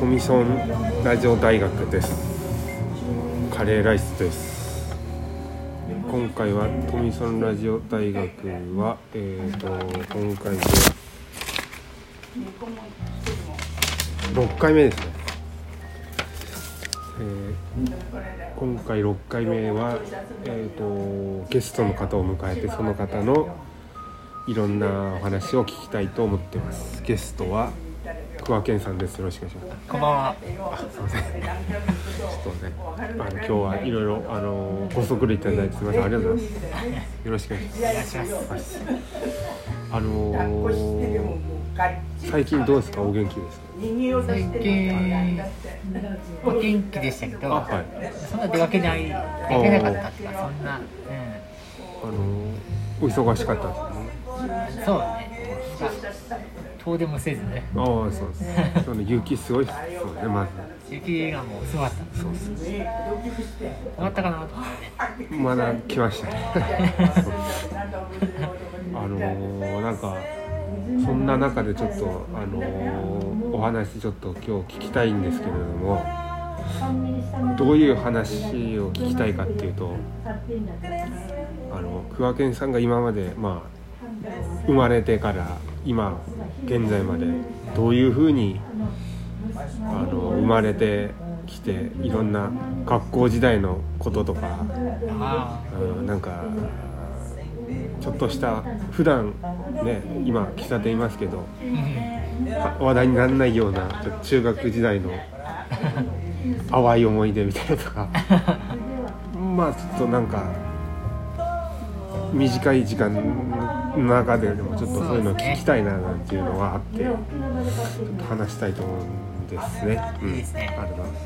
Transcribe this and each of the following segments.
トミソンラジオ大学です。カレーライスです。今回はトミソンラジオ大学はえー、と今回で6回目ですね、えー今回6回目は、えー、とゲストの方を迎えてその方のいろんなお話を聞きたいと思ってます。ゲストは桑健さんです。よろしくお願いします。こんばんは。あすいません。ちょっとねあの今日はいろいろあのご足労いただいてすみません。ありがとうございます。よろしくお願いします。ますあのー最近どうですか？お元気ですか？最近お元気でしたけど、あはい。そんな出かけない出かけなかったっていうかそんな、うあのーお忙しかったですね。ん、そうね。遠出もせずね。ああそうです今日の雪すごいですそうね ま雪がもうすごかった。ずそうです終わったかなと。まだ来ましたね あのーなんかそんな中でちょっとあのーお話ちょっと今日聞きたいんですけれどもどういう話を聞きたいかっていうとあの桑健さんが今までまあ生まれてから今現在までどういうふうにあの生まれてきていろんな学校時代のこととかあうんなんかちょっとした普段ね今喫茶店いますけど話題にならないような中学時代の 淡い思い出みたいなとか。まあちょっとなんか短い時間の中ででもちょっとそういうのを聞きたいななんていうのがあってちょっと話したいと思うんですね。うんありがとうございます。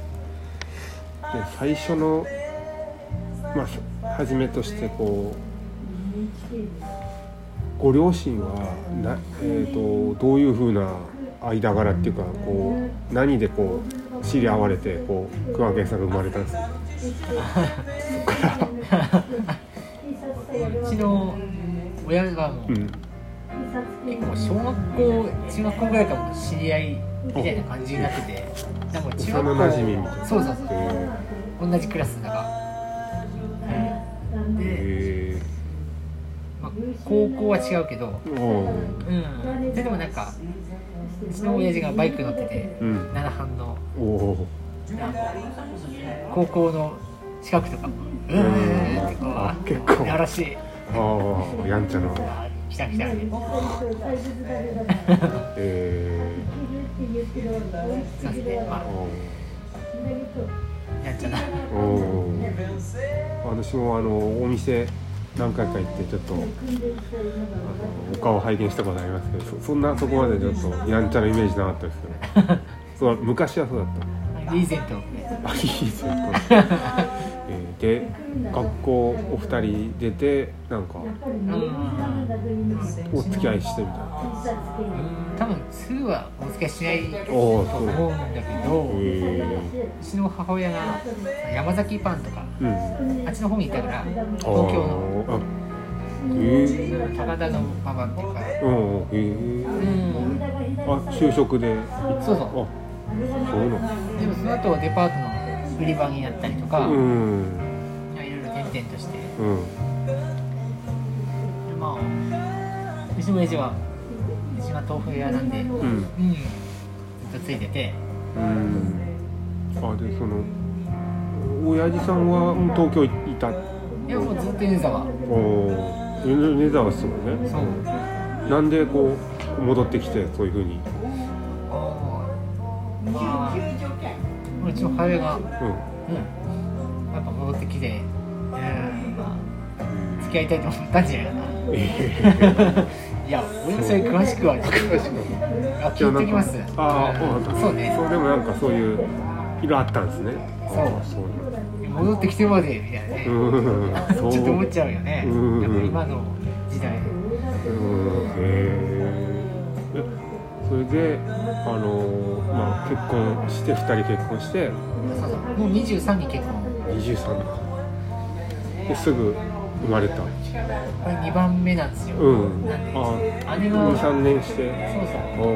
で最初のまあ初めとしてこうご両親はな、えー、とどういうふうな間柄っていうかこう何でこう知り合われてこう桑健さんが生まれたんですか？そこから。うちの親がもううん結構小学校中学校ぐらいからもう知り合いみたいな感じになってて、なんか中学校幼馴染みたいなそうそうそう。え同じクラスだから、ー、で、えまあ、高校は違うけど、うん、ででもなんかうちの親父がバイク乗っててうん。7班の。高校の近くとかうーん。あう結構やらしいああやんちゃな。あ来た来たえそうですねまあやんちゃな。私もあのお店何回か行ってちょっとあのお顔拝見したことありますけどそそんなそこまでちょっとやんちゃなイメージなかったですけど。そう昔はそうだったリーゼント。あいいですよ、えーで学校お二人出てなんかうん。お付き合いしてみたいな。うん多分すぐはお付き合いしないと思うんだけどう。えちの母親が山崎パンとかー、うん。あっちの方にいたからあ東京の。高田のママっていうか。うんえー、うん。あ就職で。そうそう。あそうなのでもその後デパートの売り場になったりとか、いうん。ろいろ転々として。うん。まあうちの親父はうちが豆腐屋なんでうん、うん。ずっとついてて。うん。あでその親父さんは東京いた？いやもうずっと米沢。おー。米沢ですもんね。そう。なんでこう戻ってきてそういうふうに？まあうちの母親が、うん。うん、やっぱ戻ってきて、き合いたいと思ったんじゃないかな。え いや俺もそれ詳しくは。詳しくあ聞いてきます。ああそうなんだ。そうね。そうでもなんかそういう色あったんですね。そう。あそう戻ってきてまでみたいなね、うん。そ うちょっと思っちゃうよね、う。んやっぱ今の時代。うん。へえそれであのまあ結婚して2人結婚して。そうそう。もう23に結婚。23ですぐ生まれた。これ2番目なんですよ、うん。あ姉が23年して。そうそう。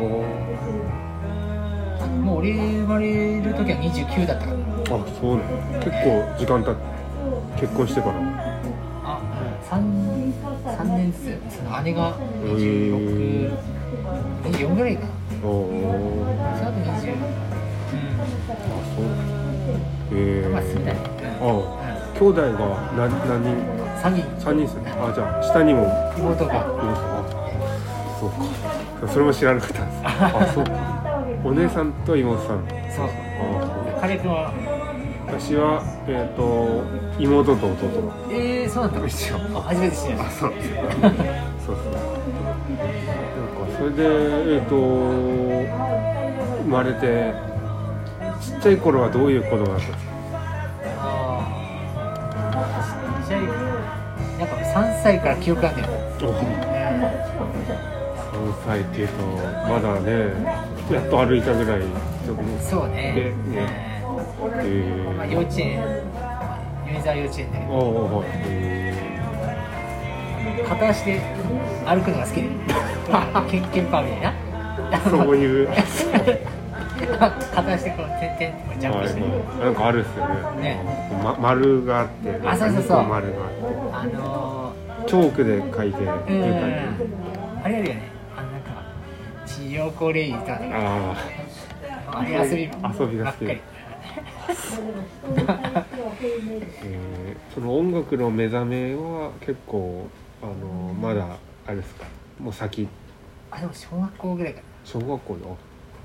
もう俺生まれる時は29だったから。あそうなの結構時間経って結婚してから。あ、三三年ずつその姉が26 24ぐらいかな。おおその後20あそう。えうん。まあ住んだねあ兄弟が何何人？うん3人。三人ですね。あじゃあ下にも。妹がいますあそうか。それも知らなかったです。あそうか。お姉さんと妹さん。そう。彼君は？私はえっ、と妹と弟。えー、そうなんだ一緒あ初めて知りました。そう。そうそうなんかそれでえっ、と生まれてちっちゃい頃はどういう子供だったんですか？歳から記憶あんねんお3歳っていうとまだねやっと歩いたぐらいちょっとねそうね。でね。うんまあ、え幼稚園米沢幼稚園だけー、ど片足で歩くのが好きで。ケンケンパーみたいな。ー、そういう。片足でこうてんてんってジャンプして、なんかあるっすよね。ね。ま、丸があって。あそうそうそう。丸があって。あのチョークで書いてー、うん。あれあるよね。あのなんか治療コレイとか。ねああれ遊び遊びが好き。えー、その音楽の目覚めは結構あのまだあれですか？もう先。あでも小学校ぐらいか小学校の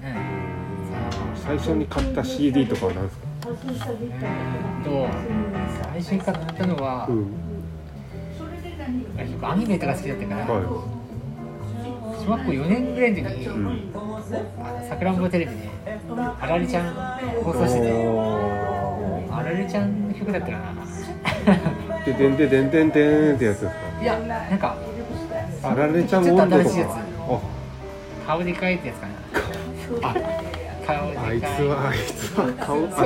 なうん。最初に買った CD とかは何ですか？うんと最初に買ったのは、うん。僕アニメとか好きだったから、は小学校4年ぐらいの時に、い、うん、さくらんぼテレビであられちゃん放送してておあられちゃんの曲だったかな。ーででんででんでんでんってやつですいやなんかかあられちゃん新しいやつ。か顔でかいってやつかな。あ。顔でかいああいつはあいつは顔あ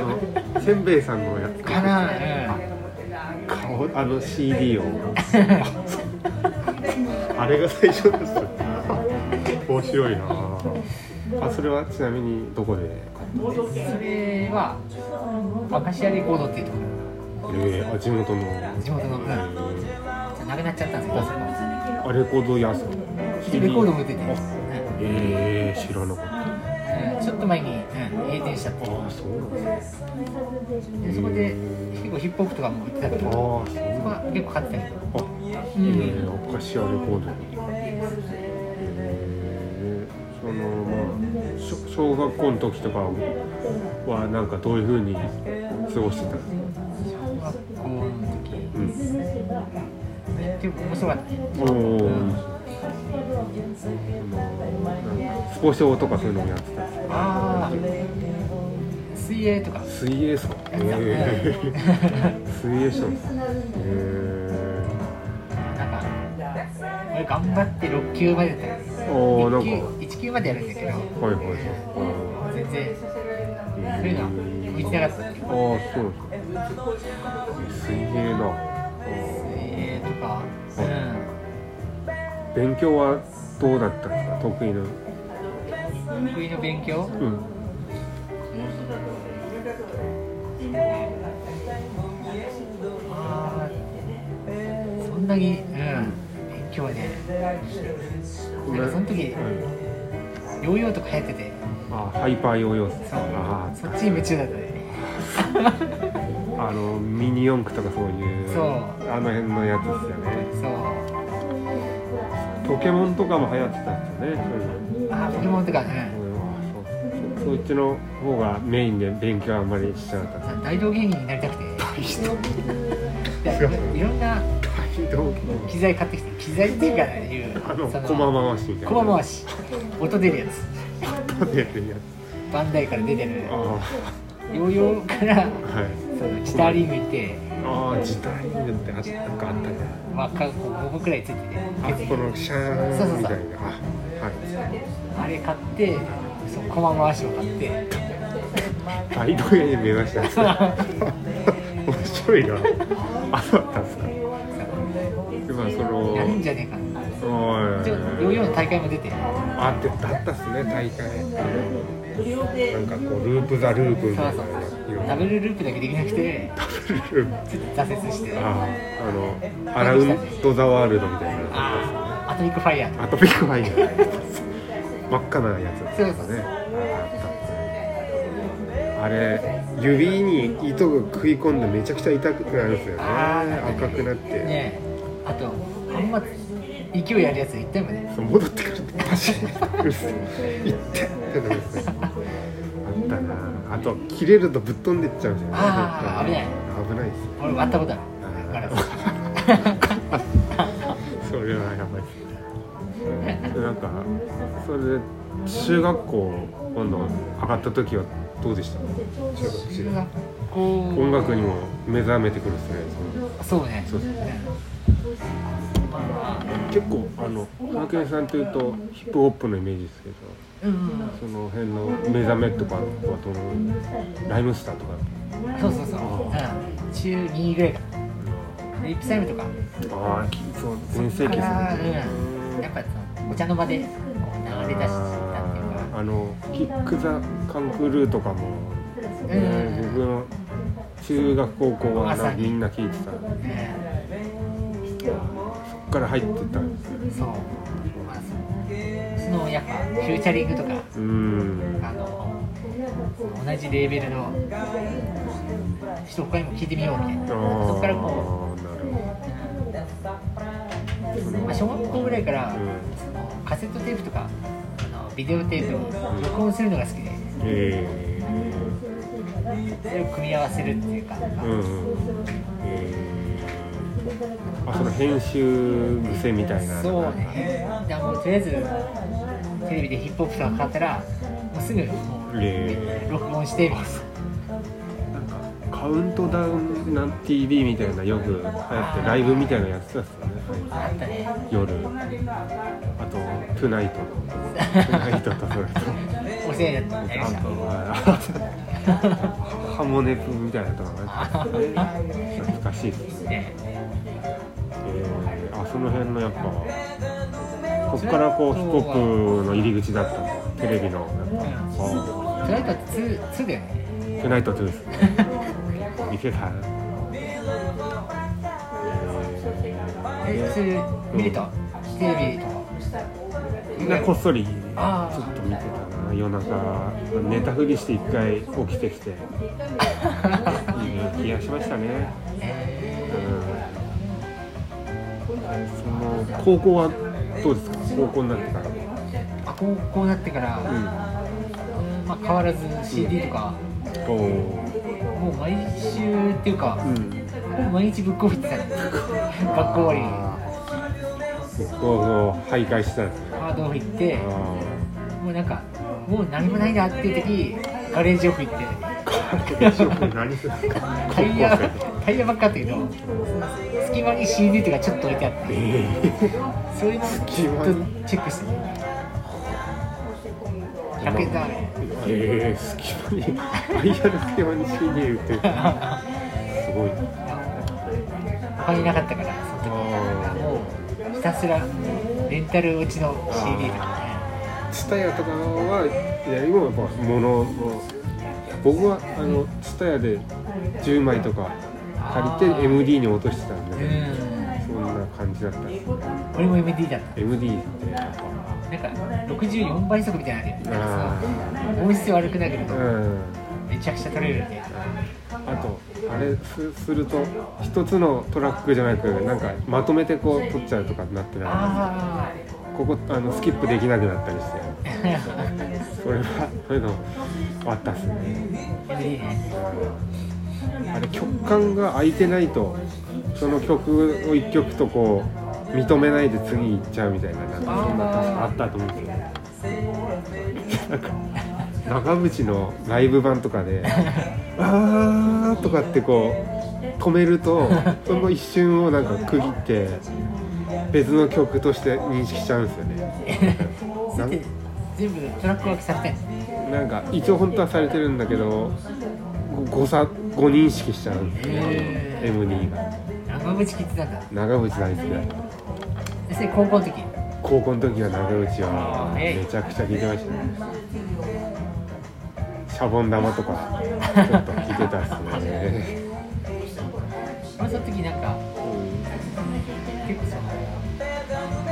のせんべいさんのやつかなうん顔あの CD を。あれが最初です面白いな。あそれはちなみにどこでそれはアカシアレコードっていうとこえー、あ地元の。ろ地元の、うん、なくなっちゃったんですけあレコード屋さんレコードも売ってて、うんえー、知らなかった。うんちょっと前に、うん、閉店しちゃってああそうなんですでそこで結構ヒップホップとかも売ってたけどああそこは結構買ってたけどあえー、アカシアレコー。ドにえー、そのまあ小学校の時とかはなんかどういうふうに過ごしてた？んですか小学校の時うん。結構面白かった。ねおお、スポ少とかそういうのもやってた。ああ水泳とか。水泳ですか？えー、水泳したんですえなんか俺頑張って6級までだったよー、おーなんか。1級1級までやるんだけど。はいはいはい。全然そういうのは向いてなかった。ああそうですか。水泳な水泳とか。う勉強はどうだったんですか？得意なん得意の勉強？うん。あーそんなにうん勉強はねなんかその時はいヨーヨーとか流行ってて。あハイパーヨーヨー。そう。あそっちに夢中だったね。ああのミニ四駆とかそういうそう。あの辺のやつですよね。そうポケモンとかも流行ってたんですよねそういうの。あーポケモンとかうんうん。そうそそっちの方がメインで勉強あんまりしちゃった。大道芸人になりたくて。でいろんな機材買ってきて機材っていうかいうあのそ駒回しみたいな。駒回し。音出るやつ。し出るやバンダイから出てる。ヨーヨーからあはい。そのチターリング行ってああ時代ってあなんかあったね。輪っかこう5個くらいついてて。あそこのシャーンみたいな。あはい。あれ買ってその駒回しを買って。大道芸人目指した 面白いな。あそうだったんですか？今そのやるんじゃねえかな。おいでヨーヨーの大会も出てあってだったっすね大会。なんかこうループザループみたいなダブルループだけできなくてループちょっと挫折して。ああのAround the World みたいなああアトミックファイヤーアトミックファイヤー真っ赤なやつ。そうそうねあれ指に糸が食い込んでめちゃくちゃ痛くなるんですよね。赤くなって、ねあとあんま勢いあるやついったよね。そう戻ってくる。っすいってってなるんですねあったなあと切れるとぶっ飛んでっちゃうんですよ。ねあー危ない。危ないですよ。俺割ったことあるガラスそれはやばいですね。でなんかそれで中学校今度上がった時はどうでした？中学校。音楽にも目覚めてくるっすねそうね。そうですね結構あの花健さんというとヒップホップのイメージですけどうんうん。その辺の目覚めとかあとライムスターとか？そうそうそう、うん、中2ぐらいか。なリップサイムとか。ああきそう全盛期ですねうん、やっぱお茶の間で流れ出したっていうか。あのキック・ザ・カンクルーとかも、うん。僕の中学高校はみんな聞いてた。そっから入ってったんですそう。まあそそのやっぱフューチャリングとかうん。あの同じレーベルの人他にも聞いてみようみたいな。そこからこう、まあ、小学校ぐらいから、うんそのカセットテープとかあのビデオテープに録音するのが好きで。えそれを組み合わせるっていうか、ーうんうん。えー、あその編集癖みたいなそうね。じゃあもうとりあえずテレビでヒップホップとかかかったらもうすぐもうえ録音していなー、なんかカウントダウンなん TV みたいなよく流行ってライブみたいなのやってたっすよね。あったね夜。あと「トゥナイト」「トゥナイト」とそれと。お世話になってやりました。ハモネプみたいなとかね懐かしいですね、ね えー、あその辺のやっぱこっからこうヒップホップの入り口だった。テレビのやっぱ。あトライトって2 2だよね。トゥナイト2です。ね見てたえそれ見れた？テレビとか。みんなこっそりちょっと見てたな夜中。寝たふりして一回起きてきて。いい気がしましたね。えう高校はどうですか？高校になってから。ーあ高校になってから、うん。まあ、変わらず CD とか、おおもう毎週っていうか、うん。毎日ぶっこいてた。の 学校終わりに。結構もう徘徊してたんですねハードオフ行って。あもうなんかもう何もないなっていう時ガレージオフ行って。あ何するんですか？タイヤばっかあったけど隙間に CD とかちょっと置いてあってえそういうのをずっとチェックしてる。100円だあれえー、隙間にタイヤの隙間に CD 売ってる。すごい。他になかったからそのあ時もうひたすらレンタル落ちの CD とかねツタヤとかはいや今はやっぱ物の。僕はあのツタヤで10枚とか借りて MD に落としてたんで、うん。そんな感じだった。んです俺も MD だっ MD ってやったなんか64倍速みたいなのあるよ。なんかあさ音質悪くないけうん。めちゃくちゃ撮れるってあとあれすすると一つのトラックじゃなくなんかまとめてこう撮っちゃうとかになってない？あここあのスキップできなくなったりして。あ それはそういうのあったっすねあれ曲間が空いてないとその曲を一曲とこう認めないで次行っちゃうみたいななんかそんな確かあったと思うんですよね。なんか長渕のライブ版とかで「あー」とかってこう止めるとその一瞬をなんか区切って別の曲として認識しちゃうんですよね。全部トラック分けされてなんか一応本当はされてるんだけどご誤差誤認識しちゃうんですよねへー。M2 が。長渕聞いてたんだ。長渕大好きだ。ったでそれ高校の時？高校の時は長渕はええ。めちゃくちゃ聴いてましたね。シャボン玉とかちょっと聞いてたっすね、俺その時なんかうん、結構その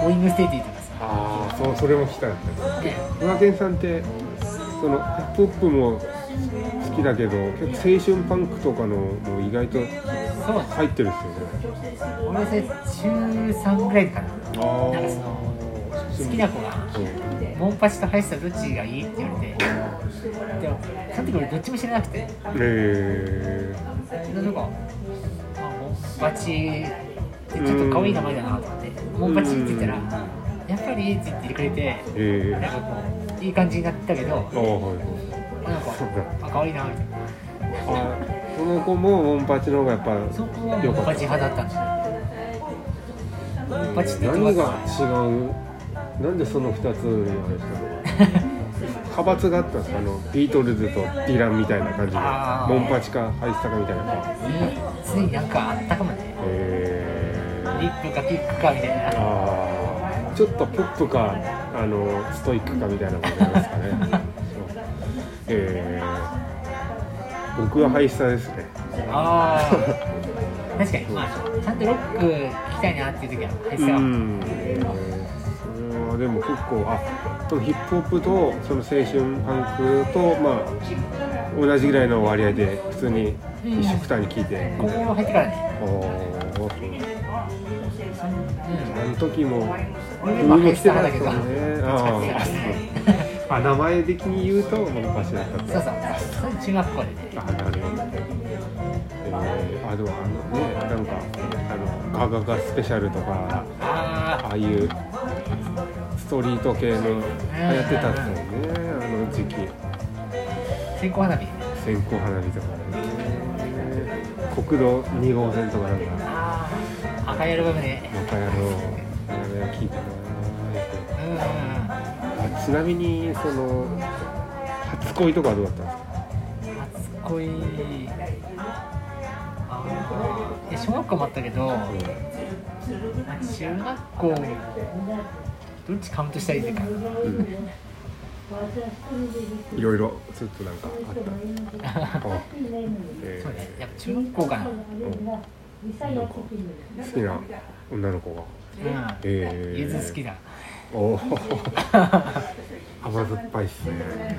ボーイングステーティとかさああそうそれも聞きたかったね岩健さんってそのヒップホップも好きだけど結構青春パンクとかのもう意外と入ってるっすよね。俺は中3ぐらいかな。あなんかその好きな子がう。んモンパチとハイスタどっちがいいって言われてでもその時俺どっちも知らなくて。えなんかあモンパチってちょっと可愛い名前だなと思ってモンパチって言ったらやっぱりって言ってくれてー、えなんー、かこういい感じになったけどはいはいなんかあ可愛いなみたいな。あその子もモンパチの方がやっぱそこはモンパチ派だった。んですよモンパチって言って何ますが違うなんでその2つにあれした？の派閥があったんですか？あのビートルズとディランみたいな感じで。あー。モンパチかハイスタかみたいなついなんかあったかもね。えー、リップかキックかみたいな。あー。ちょっとポップかあのストイックかみたいな感じなんですかね えー、僕はハイスタですね。ああ確かに。まあちゃんとロック聴きたいなっていう時はハイスタは。うん。えーそれはでも結構あそのヒップホップとその青春パンクとまあ同じぐらいの割合で普通に一緒くたに聞いて。ここ入ってからね。おーあの時も俺はハイスタた派だけど。ね。あー。ああ名前的に言うとモンパチだったそうそう。それ中学校でね。あなるほどえー、あでもあのねなんかあのガガガスペシャルとかあああいうストリート系の流行ってたんですよねあの時期。あ線香花火。線香花火とかね。国道2号線とかなんか。ああ赤いアルバムね。またやろうあれ聞いたなうちなみにその初恋とかはどうだったんですか？初恋。あ小学校もあったけど中学校どっちカウントしたらいいか。うん。いろいろちょっとなんかあった。あえそうね。やっぱ中学校かな。ーうん。好きな女の子が。うん。えー。ゆず好きだおお 甘酸っぱいっすね。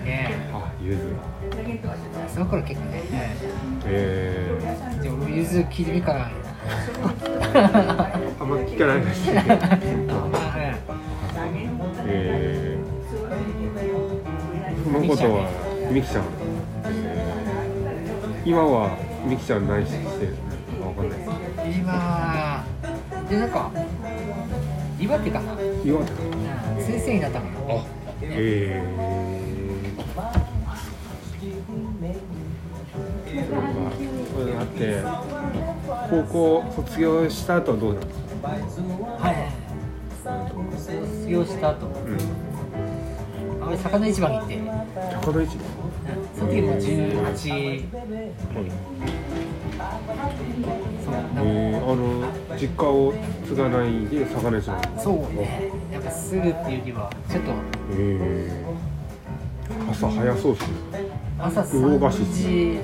ねあゆず。その頃結構ね。えー、じゃあ俺ゆず聞いてみっかな。あんま聞かないですねえー、そのことはみきちゃん、えー、今はみきちゃん何してるのかわかんない今でなんか岩手かな。岩手うん先生になったの。よえー、なんかそういうのあって高校卒業した後はどうなんですかはい卒業した後。うん。あれ魚市場に行って。高田市その時もう18そうなんかえー、あの実家を継がないで魚市場そうねすぐっていうよりはちょっとえー、朝早そうっすね。朝魚河岸3時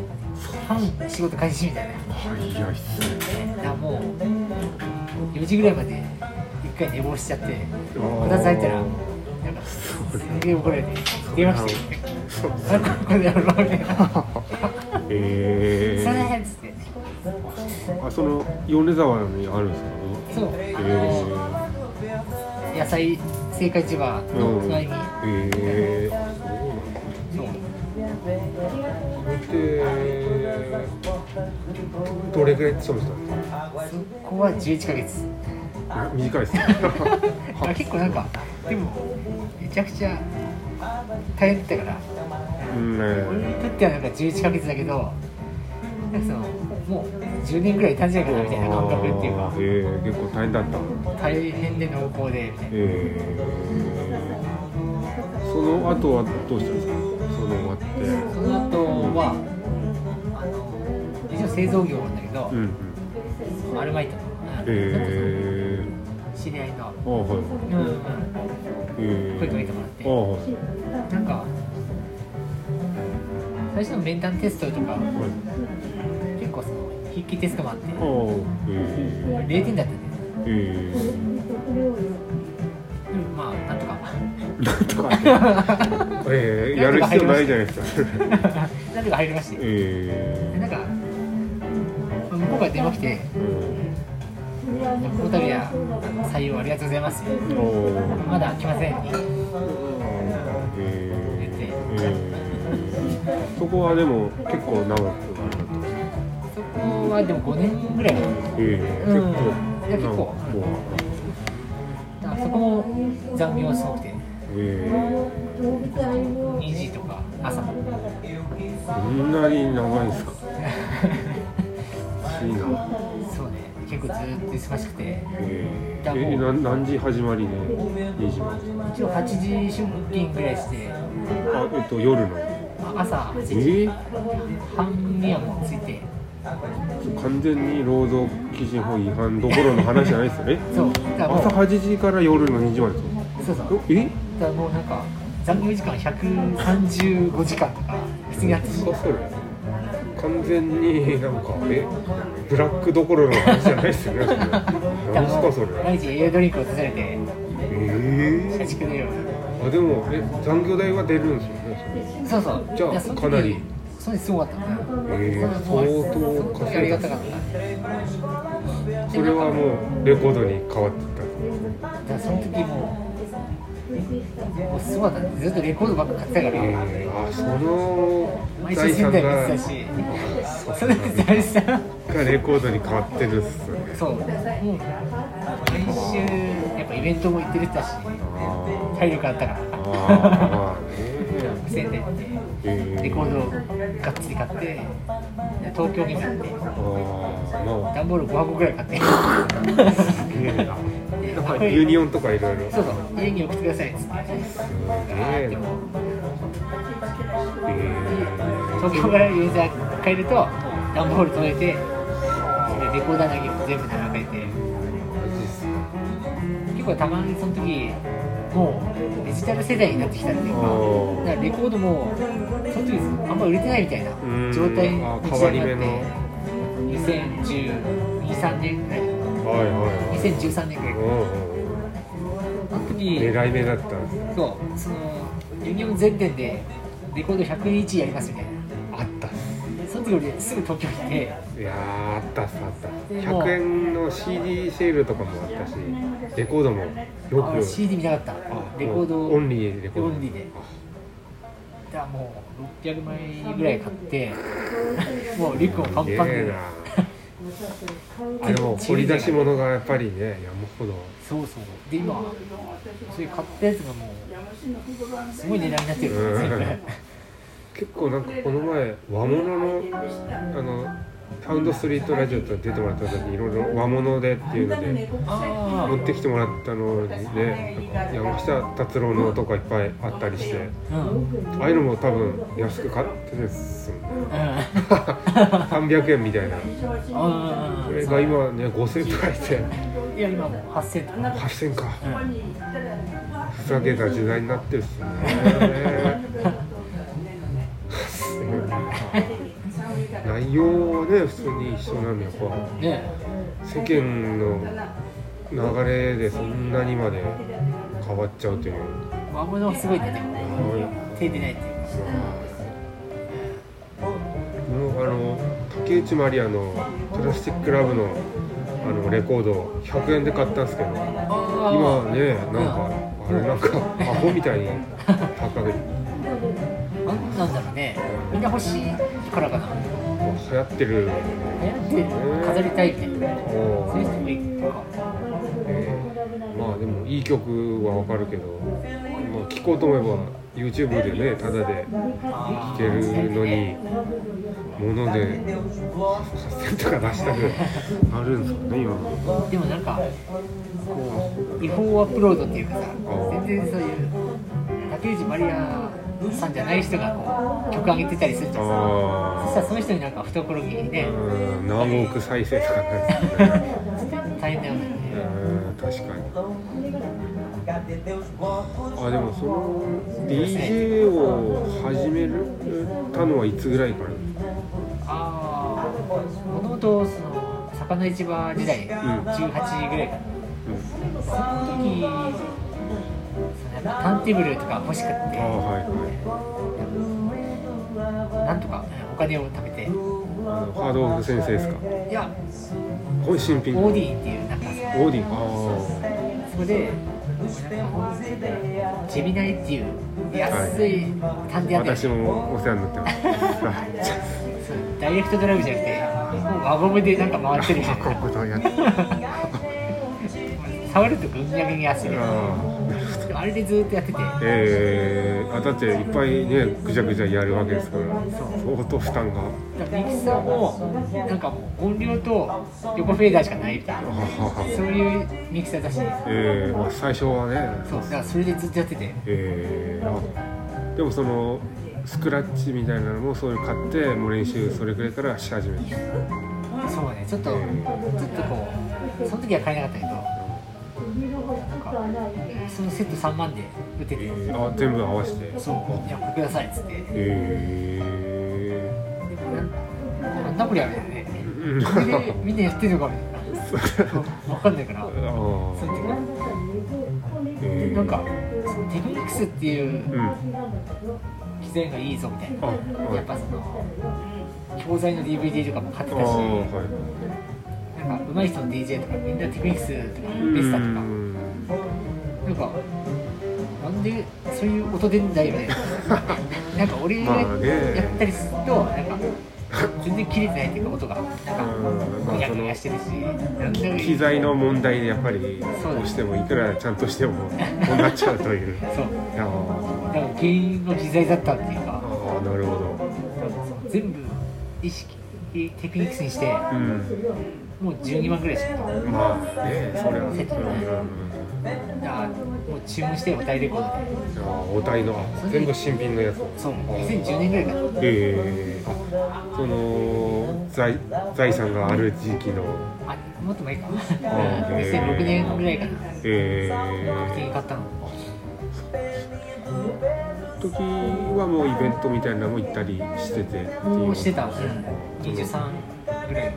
半仕事開始みたいな。早いっすね。だからもう4時ぐらいまで一回寝坊しちゃってこたつ入ったらなんかすげえ怒られて電話して「あここでやろう」みたいな「えそれ!」ーっつって。あその米沢にあるんですか？そう。え野菜青果市場ー、うんの隣に。えー、そうどれぐらい勤めてたんですかそこは11ヶ月。あ短いですねあ結構なんかでもめちゃくちゃ大変だったから。うん。ね俺にとってはなんか11ヶ月だけどなんかそのもう10年ぐらい経んじゃないかなみたいな感覚っていうか。えー、結構大変だった。大変で濃厚でみたいな。えー、その後はどうしたんですかその終わって。その後はあの一応製造業なんだけど、うんうん。アルバイトの、え知り合いの、はいはい。うんうん、えー、声かけてもらって。あはい。なんか最最初の面談テストとかはい筆記テストもあって。ああへ0点だったんでえへでもまあなんとか。えなんとか。ええやる必要ないじゃないですか。なんとか入りましてえでなんか向こうから電話来てこの度は採用ありがとうございますおおまだ来ませんにへえそこはでも結構長くこはでも5年ぐらいええ。うん。結構。いや結構こだからそこも残業すごくて。うえ。2時とか朝も。えそんなに長いんですか？そうね。結構ずーっと忙しくて。ええ。えな何時始まりで2時まで一応8時出勤ぐらいして。あえっと夜の？朝8え時。え半にはもう着いて完全に労働基準法違反どころの話じゃないですよね。そう。だからもう。朝8時から夜の2時までそうそうえだからもう。なんか残業時間135時間とか普通にやってそうそれ完全になんかえ？ブラックどころの話じゃないですよね。何ですかそれ毎日栄養ドリンクを出されてえ社畜のように。えあでもえ残業代は出るんですよねそうそう。じゃあかなりそうですすごかった。ねえー相当ありがたかったそれはもうレコードに変わってだからその時ももうすごかったねずっとレコードばっか買ってたから、たえー、あその毎週財産仙台も行がってたしそれで大事だ。がレコードに変わってるっすよねそうもう毎週やっぱイベントも行ってる人だしあ体力あったから。ーあーまあね仙台行ってえー。レコードをがっつり買ってで東京に行って。段ボール5箱ぐらい買って。ユニオンとかいろいろ。そうそう。家に送ってくださいっつって。え東京からユーザー帰ると段ボール届いてでレコーダーだけ全部並べて。結構たまにその時もうデジタル世代になってきたっていうかあだからレコードもその時あんま売れてないみたいなうん。状態あの時代になって2012,3年ぐらい。ーはいはいはい。2013年ぐらい。あの時狙い目だったそうそのユニオン全店でレコード101やりますみたいなその時俺すぐ東京来てすいやーあったっすあった。でも。う100円の CD セールとかもあったしレコードもよあく CD 見なかった。あレコード。オンリーレコード。オンリーで。だからもう600枚ぐらい買って もうリュックもパンパン であでも掘り出し物がやっぱりね山ほど。そうそう。で今そういう買ったやつがもうすごい値段になってる。うん。全部結構なんかこの前和物のあのサウンドストリートラジオと出てもらった時にいろいろ和物でっていうのであ持ってきてもらったのにね山下達郎のとかいっぱいあったりしてあうんうんああいうのも多分安く買ってるっすもんね300円みたいな。あそれが今ね5000円とかして。いや今もう8000とか。8000か。うんふざけた時代になってるっすよね内容はね普通に一緒なんでやっぱね。世間の流れでそんなにまで変わっちゃうという。和物はすごいね。でも手出ないっていうか。もうあの竹内まりやのプラスチックラブのあのレコード100円で買ったんですけど今ねなんかあれなんかアホみたいに高い なんだろうね。みんな欲しいからかな流行ってる。流行って飾りたいみたいなおそういう人もいる。とかえー。まあでもいい曲はわかるけど、まあ、聴こうと思えば YouTube でねタダで聴けるのに物で8000とか出したくなるんですかね今。でもなんかこう違法アップロードっていうかさー。全然そういう竹内まりやさんじゃない人がこう曲上げてたりするじゃん。そあしたらその人になんか懐にねあうん。何億再生とかね。大変だよね。うん確かに。あでもその DJ を始めたのはいつぐらいから？ああもともとその魚市場時代、ん。18ぐらいかなうん。その時ターンテーブルとか欲しくって。ああはいはい。なんとかお金を貯めて。あのハードオフ先生ですか？いやこれ新品。オーディンっていうなんかオーディンあそこでジェミナイっていう安い探偵あやってる。私もお世話になってます。ダイレクトドライブじゃなくてもう輪ゴムでなんか回ってる。みたいこなことやっ 触るとぐんやぐん安い。であもあれでずっとやってて。えー、あだっていっぱいねぐちゃぐちゃやるわけですから相当負担が。だからミキサーもなんかもう音量と横フェーダーしかないみたいな。そういうミキサーだしえー、まあ最初はね。そうだからそれでずっとやってて。えー、あでもそのスクラッチみたいなのもそういうの買ってもう練習それくらいからし始めて。そうねちょっとずっとこうその時は買えなかったけどそのセット3万で売ってて。えー、あ全部合わせて。そう。じゃあくださいっつって。えなんなんだこりゃみたいなねー、これでみんなやってるのかみたいな。分かんないから。あその時ーえー、なんかそのテクニクスっていううん。機材がいいぞみたいな。あやっぱその教材の DVD とかも買ってあーたしはい。なんか上手い人の DJ とかみんなテクニクスとかうベスタとかんなんかなんでそういう音出んだよね。なんか俺がまあやねったりするとなんか全然切れてないっていうか音が。なんかうんまあそのぐやぐやしてるしなんだ機材の問題でやっぱりどうしてもいくらちゃんとしてもこうなっちゃうという。そう。だから原因の機材だったっていうか。あーなるほど。全部意識テクニクスにしてうんもう12万ぐらいしてたまあねそれはセットでねだからもう注文してお題レコードで。あーお題のあ全部新品のやつ。そう。2010年ぐらいかな。ええあその財財産がある時期の。あもっと前か。あーへー。2006年ぐらいかな。え確定にえ買ったの。時はもうイベントみたいなのも行ったりしててもうしてた、うん、23ぐらい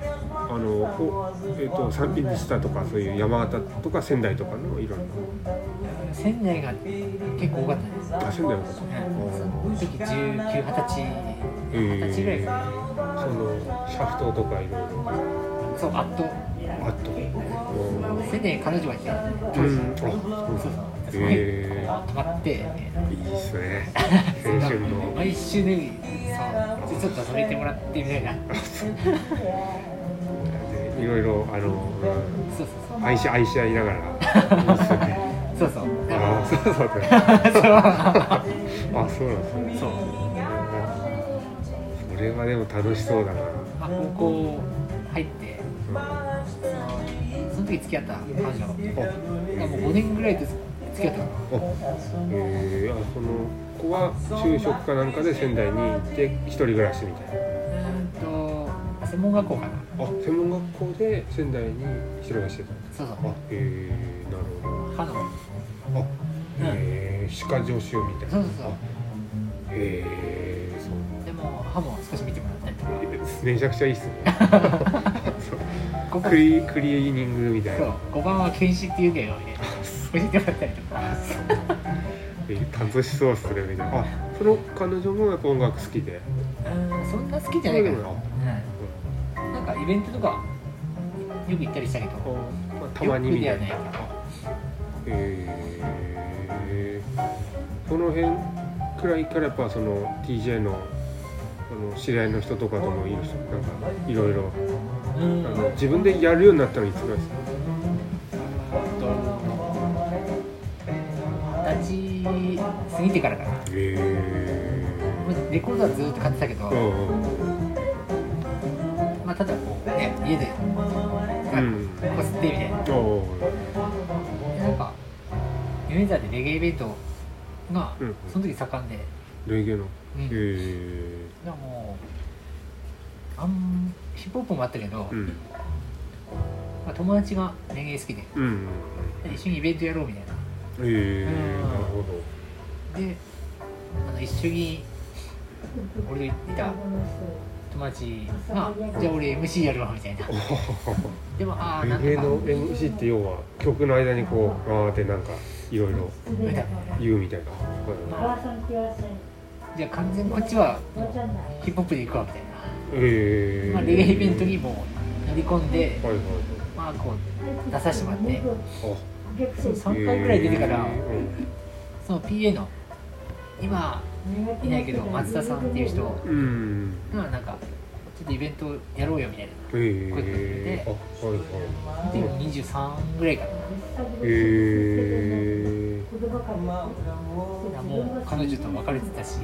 あのおえっ、と三品でしたとかそういう山形とか仙台とかのいろん仙台が結構多かったです、なあ仙台の方うん、その時19、20歳えー20歳ぐらいかな。そのシャフトとかいろいろそうあっとあと仙台に彼女がいて。うん。あそう。そうそえ泊まっていいっすね。青春の。毎週のようにそうちょっと泊めてもらってみたいな。でいろいろあの、うんそうそう。そう愛し愛し合いながら。そうそう。ああそうそう。あそうなんですね。そう。それはでも楽しそうだな、まあ、高校入ってうんその時付き合った彼女。がもう5年ぐらいで付き合ったかあえー、あその子は就職かなんかで仙台に行って一人暮らしみたいな専門学校かな。あ専門学校で仙台に一人暮らししてた。そうそう。あえー、なるほど。歯の。あえー、歯科助手みたいな。そうそうそう。あえー、そう。でも歯も少し見てもらったりとか。え めちゃくちゃいいっすね。クリクリーニングみたいそう。な5番はっていうんだよみたいな教えてもらったりとか。え楽しそうっすねみたいな。あその彼女もやっぱ音楽好きで。うんそんな好きじゃないイベントとかよく行ったりしたけどあまあ、たまにみたいなよくではないえー、その辺くらいからやっぱその TJ のあの知り合いの人とかともいるしなんかいろいろ自分でやるようになったのいつぐらいです。か二十歳過ぎてからかな。えレコードはずっと買ってたけど、まあただこうね家でうん。タバコ吸ってみたいななんか米沢でレゲエイベントがうん。その時盛んで、レゲエの。うん。へえ。でももうあんヒップホップもあったけど、うん。まあ、友達がレゲエ好きでうん一緒にイベントやろうみたいな。ええうん。なるほであの一緒に俺といた友達が「じゃあ俺 MC やるわ」みたいな。どでもああなんレゲエのか MC って要は曲の間にこうあーってなんかいろいろ言うみたいな、まあ。じゃあ完全にこっちはヒップホップで行くわみたいええな、まあ、レゲエイベントにもう乗り込んではいはいはい。まあこう出させてもらって。あ。そう3回ぐらい出てから、えその PA の今いないけど松田さんっていう人ーうん。がなんかちょっとイベントやろうよみたいなえ声かけてえあはいはい。で23ぐらいかな。えいやもう彼女と別れてたし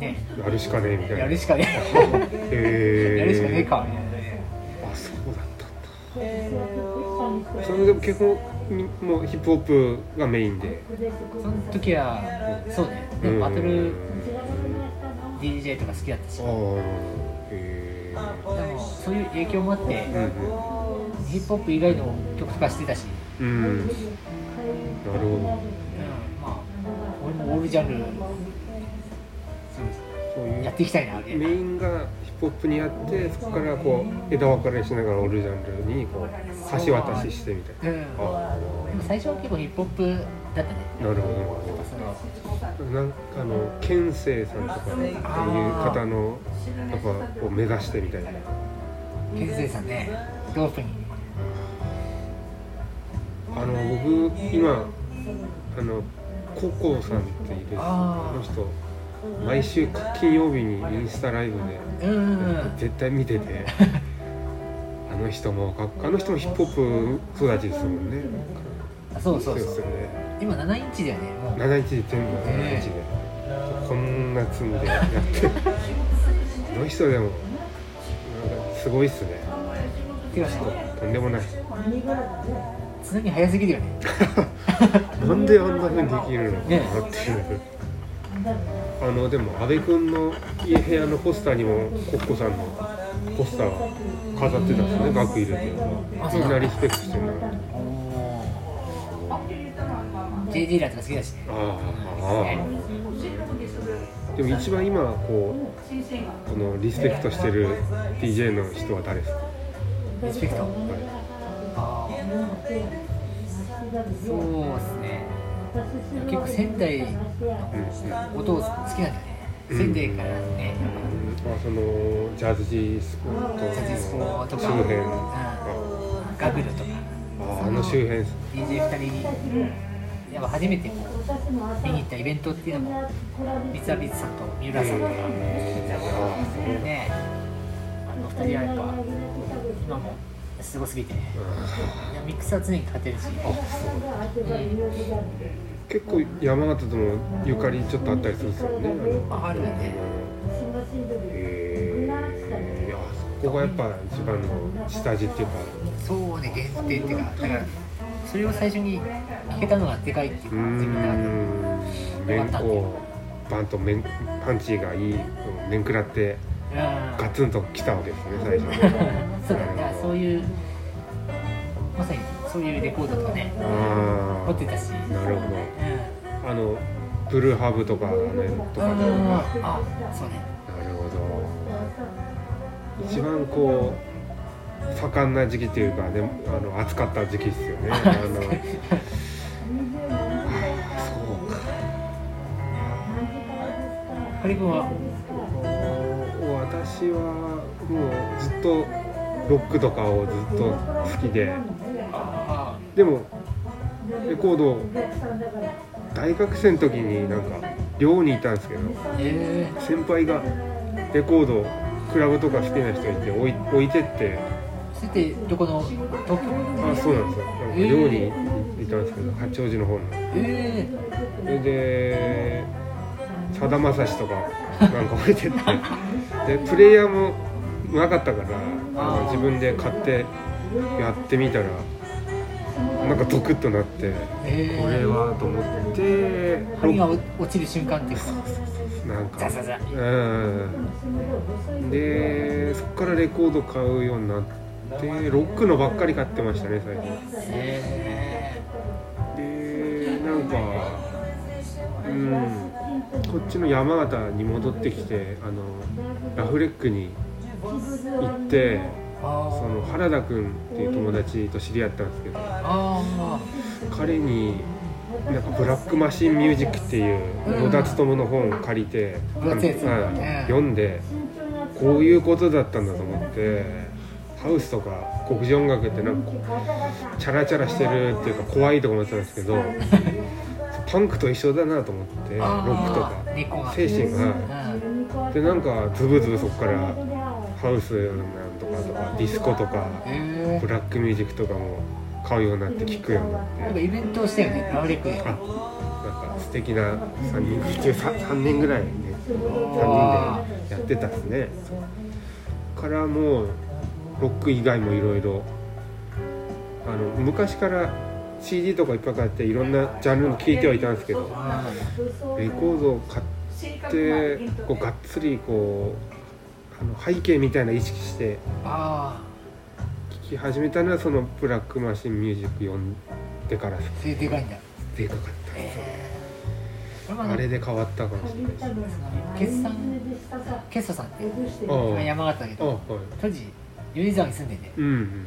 ね。ー、やるしかねえみたいな。やるしかねえ。やるしかねえかみたいなね。あそうだったんだ。それでも結構みもうヒップホップがメインで。その時はそうね。でもバトル DJ とか好きだったし。ああでなるほどへえもそういう影響もあってうんヒップホップ以外の曲とかしてたし、うん。うんなるほうん、まあ俺もオールジャンルどそういうそうやっていきたいな。メインがヒップホップにあってそこからこう枝分かれしながらオルジャンルにこう橋渡ししてみたいうん、あも最初は結構ヒップホップだったね。なるほど。なんかあの健生さんとかっていう方のやっぱ目指してみたいな。健生さんね。ロープに。あの僕今あのココさんっているあの人毎週金曜日にインスタライブでうんうんうん。絶対見てて あの人もあの人もヒップホップ育ちですもんね。あそうそうそう。ですよね。今7インチだよねもう。7インチで全部7インチで、こんな積んでやって。あの人でもなんかすごいっすね。てかとんでもない。つなぎ早すぎるよね。なんであんな風にできるのかなってねいう、あのでも阿部君の家部屋のポスターにもコッコさんのポスター飾ってたんですねバッグ入れて。みんなリスペクトしてるな JD ラとか好きだしね。ああでも一番今こうこのリスペクトしてる DJ の人は誰ですか、リスペクト。はああそうですね結構仙台音好きなんだよね。仙台からね。まあ、そのジャズジースポットのジャズスポとか周辺うんあガグルとか。あの周辺 DJ2 人やっぱ初めてこう見に行ったイベントっていうのも三沢ビーツさんと三浦さんとかね。あの二人はやっぱ今もすごすぎて。いやミックスは常にかってるし。結構山形ともゆかりちょっとあったりするんですよね。あるよね。へえあそこがやっぱ一番の下地っていうか。そうね限定っていうかだからそれを最初に聞けたのがでかいっていううか自分の中で。バンと面パンチがいい面食らって。うんガツンときたわけですね最初。そうだからそういうまさにそういうレコードとかねあ持ってたし。あなるほうん。どあのブルーハーブとかあの辺とかでああそうね。なるほど。一番こう盛んな時期っていうかねあの暑かった時期ですよね。あのそうか。カリ君は私はもうずっとロックとかをずっと好きであでもレコード大学生の時になんか寮にいたんですけどあええ先輩がレコードクラブとか好きな人いて置い置いてって。そどこの東京？あそうなんですよ。なんかえー寮にいたんですけど八王子の方のえそれでさだまさしとかなんか置いてって。でプレイヤーもなかったからあの自分で買ってやってみたらなんかドクッとなってえええこれはと思って。針が落ちる瞬間っていうか。なんかうん。でそこからレコード買うようになってロックのばっかり買ってましたね最初えうんこっちの山形に戻ってきてあのラフレックに行ってあその原田君っていう友達と知り合ったんですけどあ彼になんかブラックマシンミュージックっていう野田勉の本を借りて、うん読んでこういうことだったんだと思ってハウスとか黒人音楽ってなんかチャラチャラしてるっていうか怖いとか思ってたんですけどパンクと一緒だなと思ってロあックとか。精神が。うん。でなんかズブズブそこからハウスなんとかとかディスコとかへブラックミュージックとかも買うようになって聴くようになってえなんかイベントをしたよねラフレックなんか素敵な3人中 3, 3年ぐらいね3人でやってたっすね。からもうロック以外もいろいろあの昔から CD とかいっぱい買っていろんなジャンルの聴いてはいたんですけどレコードを買ってこうがっつりこうあの背景みたいな意識してあ聴き始めたのはそのブラックマシンミュージック読んでからです。でかいんだ。でかかった。ですこれもあれで変わったかもしれないです決算決算さんって山形だけど当時米沢に住んでてうんうん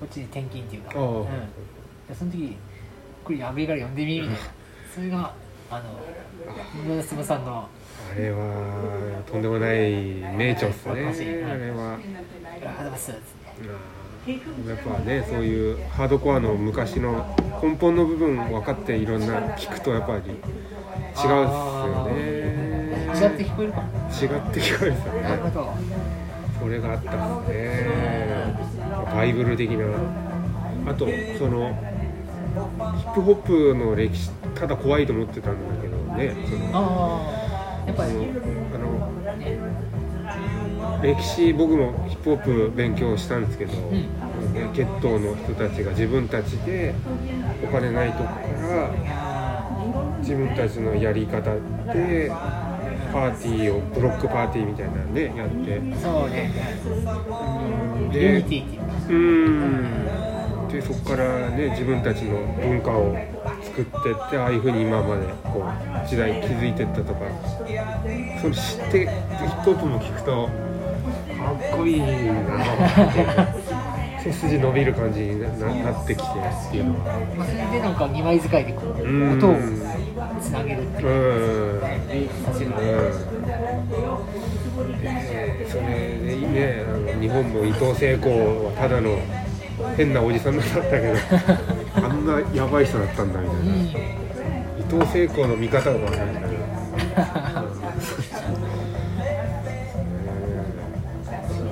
こっちに転勤っていうか。うん。でその時これやべえから呼んでみみたいな。それがあの野田相撲さんのあれはとんでもない名著っすね。はい。あれは「あざます」やっぱねそういうハードコアの昔の根本の部分分かっていろんな聞くとやっぱり違うっすよね。違って聞こえるか。も違って聞こえるっすよね。なるほどそれがあったっすね。バイブル的な。あとそのヒップホップの歴史ただ怖いと思ってたんだけどねそのああやっぱり。あのあのね歴史僕もヒップホップ勉強したんですけど、ん。ね血統の人たちが自分たちでお金ないとこから自分たちのやり方でパーティーをブロックパーティーみたいなのねやって。そうね。でティっていうんでそこからね自分たちの文化を作ってってああいうふうに今までこう時代築いてったとか。それ知ってヒップホップも聞くとかっこいいなって 背筋伸びる感じになってきてっていうのは。まあそれでなんか2枚使いでこううん。音をつなげるってういう。ん。させるそれでね。あの日本も伊藤聖子はただの変なおじさんだったけど あんなやばい人だったんだみたいな、うん。伊藤聖子の見方が分かるんだけど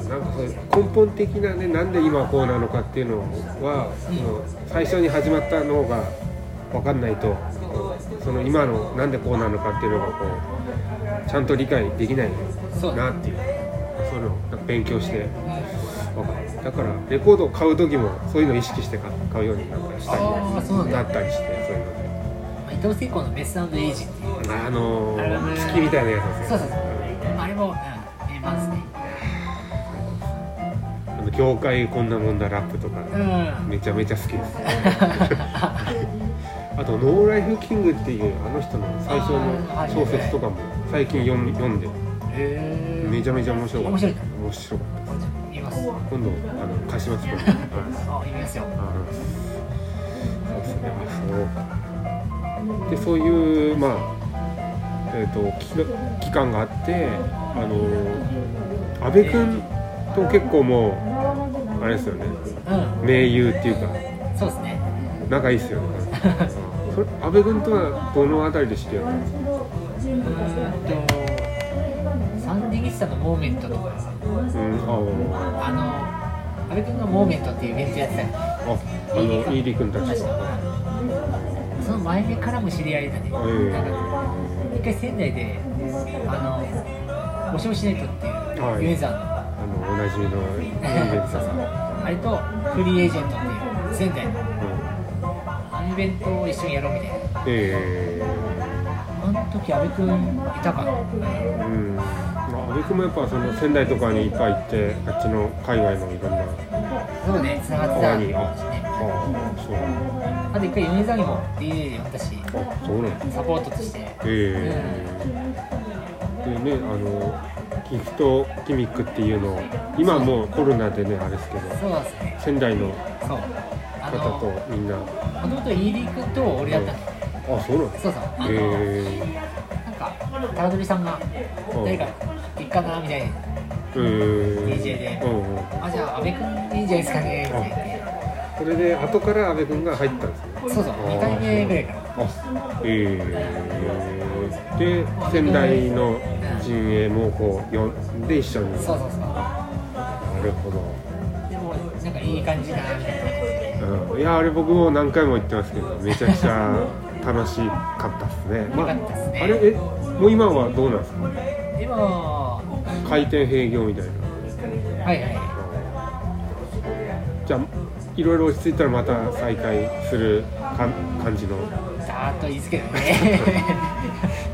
なんかそういう根本的なねなんで今こうなのかっていうのは、その最初に始まったのが分かんないとその今のなんでこうなのかっていうのがこうちゃんと理解できないなっていう。そう。いうの勉強して。分かるだからレコードを買う時もそういうのを意識して買買うようになんかしたりあーそうなんだ。なったりしてそういうので。まあ伊藤聖子のベストエイジっていうあの月みたいなやつですよそうそうそう。あれもうん名盤ですね。あの業界こんなもんだラップとか。うん。めちゃめちゃ好きです。あと「ノーライフキング」っていうあの人の最初の小説とかも最近読んで。めちゃめちゃ面白かった。面白かった今度あの貸します今度はいあ見ますよ。あそうですねあそうかでそういうまあえっ、と期期間があってあの阿部君と結構もうあれですよね。うん。盟友っていうか。そうですね。仲いいですよね。それ阿部君とはどのあたりで知り合ったんですかうーんとサンディギスタのモーメントとかうんああの阿部君がモーメントっていうイベントやってたんでああのイーリ君たち。その前目からも知り合いだね、ええなんか一回仙台であのもしもしないとっていう、はいユーザーの。あのおなじみのイベントさん、あれとフリーエージェントっていう仙台の。うんあのイベントを一緒にやろうみたいな。えあの時阿部君いたかな、ーうんまあ、阿部君もやっぱその仙台とかにいっぱい行ってあっちの海外のいろんなそうね。つながってた川にあああそうなんだあと一回米沢にも DNA で私あそう。なんだサポートとしてへえでねあのギフトギミックっていうのを今はもうコロナでねあれですけどそうなんですね仙台の方とみんなもともとイーリー君と俺だった。のあそうなんだそうそう。へえなんか高取さん。が誰かいっかなみたいな。DJ で。うんうん。あじゃあ阿部君いいんじゃないですかね。みたいなそれで後から阿部君が入ったんですね。そうそう2回目ぐらいから。あええで仙台の陣営もこう呼んで一緒に。そうそうそう。なるほど。でもなんかいい感じだなみたいな。うん。いやあれ僕も何回も言ってますけどめちゃくちゃ楽しかったですね、よかったですね。あれえもう今はどうなんですか？今は開店閉業みたいな。はいはい。じゃあいろいろ落ち着いたらまた再開するかん感じの。ざーっと言いつけてね。